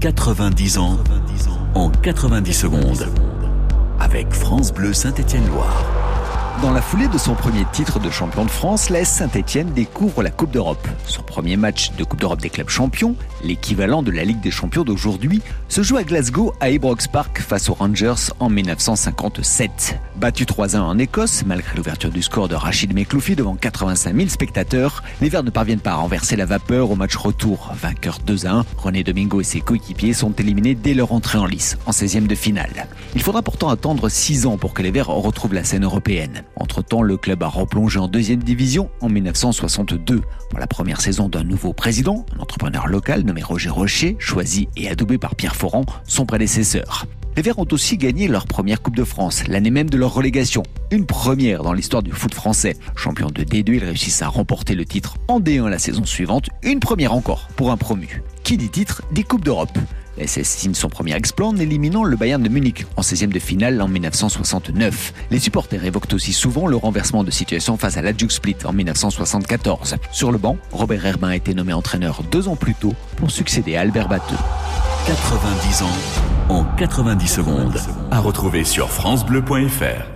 90 ans en 90 secondes. Avec France Bleu Saint-Étienne-Loire. Dans la foulée de son premier titre de champion de France, l'AS Saint-Etienne découvre la Coupe d'Europe. Son premier match de Coupe d'Europe des clubs champions, l'équivalent de la Ligue des champions d'aujourd'hui, se joue à Glasgow à Ibrox Park face aux Rangers en 1957. Battu 3-1 en Écosse, malgré l'ouverture du score de Rachid Mekloufi devant 85 000 spectateurs, les Verts ne parviennent pas à renverser la vapeur au match retour. Vainqueur 2-1, René Domingo et ses coéquipiers sont éliminés dès leur entrée en lice, en 16e de finale. Il faudra pourtant attendre 6 ans pour que les Verts retrouvent la scène européenne. Entre-temps, le club a replongé en deuxième division en 1962. Pour la première saison d'un nouveau président, un entrepreneur local nommé Roger Rocher, choisi et adoubé par Pierre Foran, son prédécesseur. Les Verts ont aussi gagné leur première Coupe de France, l'année même de leur relégation. Une première dans l'histoire du foot français. Champion de D2, ils réussissent à remporter le titre en D1 la saison suivante. Une première encore pour un promu. Qui dit titre dit Coupe d'Europe. SS signe son premier exploit en éliminant le Bayern de Munich en 16e de finale en 1969. Les supporters évoquent aussi souvent le renversement de situation face à la Split en 1974. Sur le banc, Robert Herbin a été nommé entraîneur deux ans plus tôt pour succéder à Albert Batteux. 90 ans en 90 secondes. À retrouver sur FranceBleu.fr.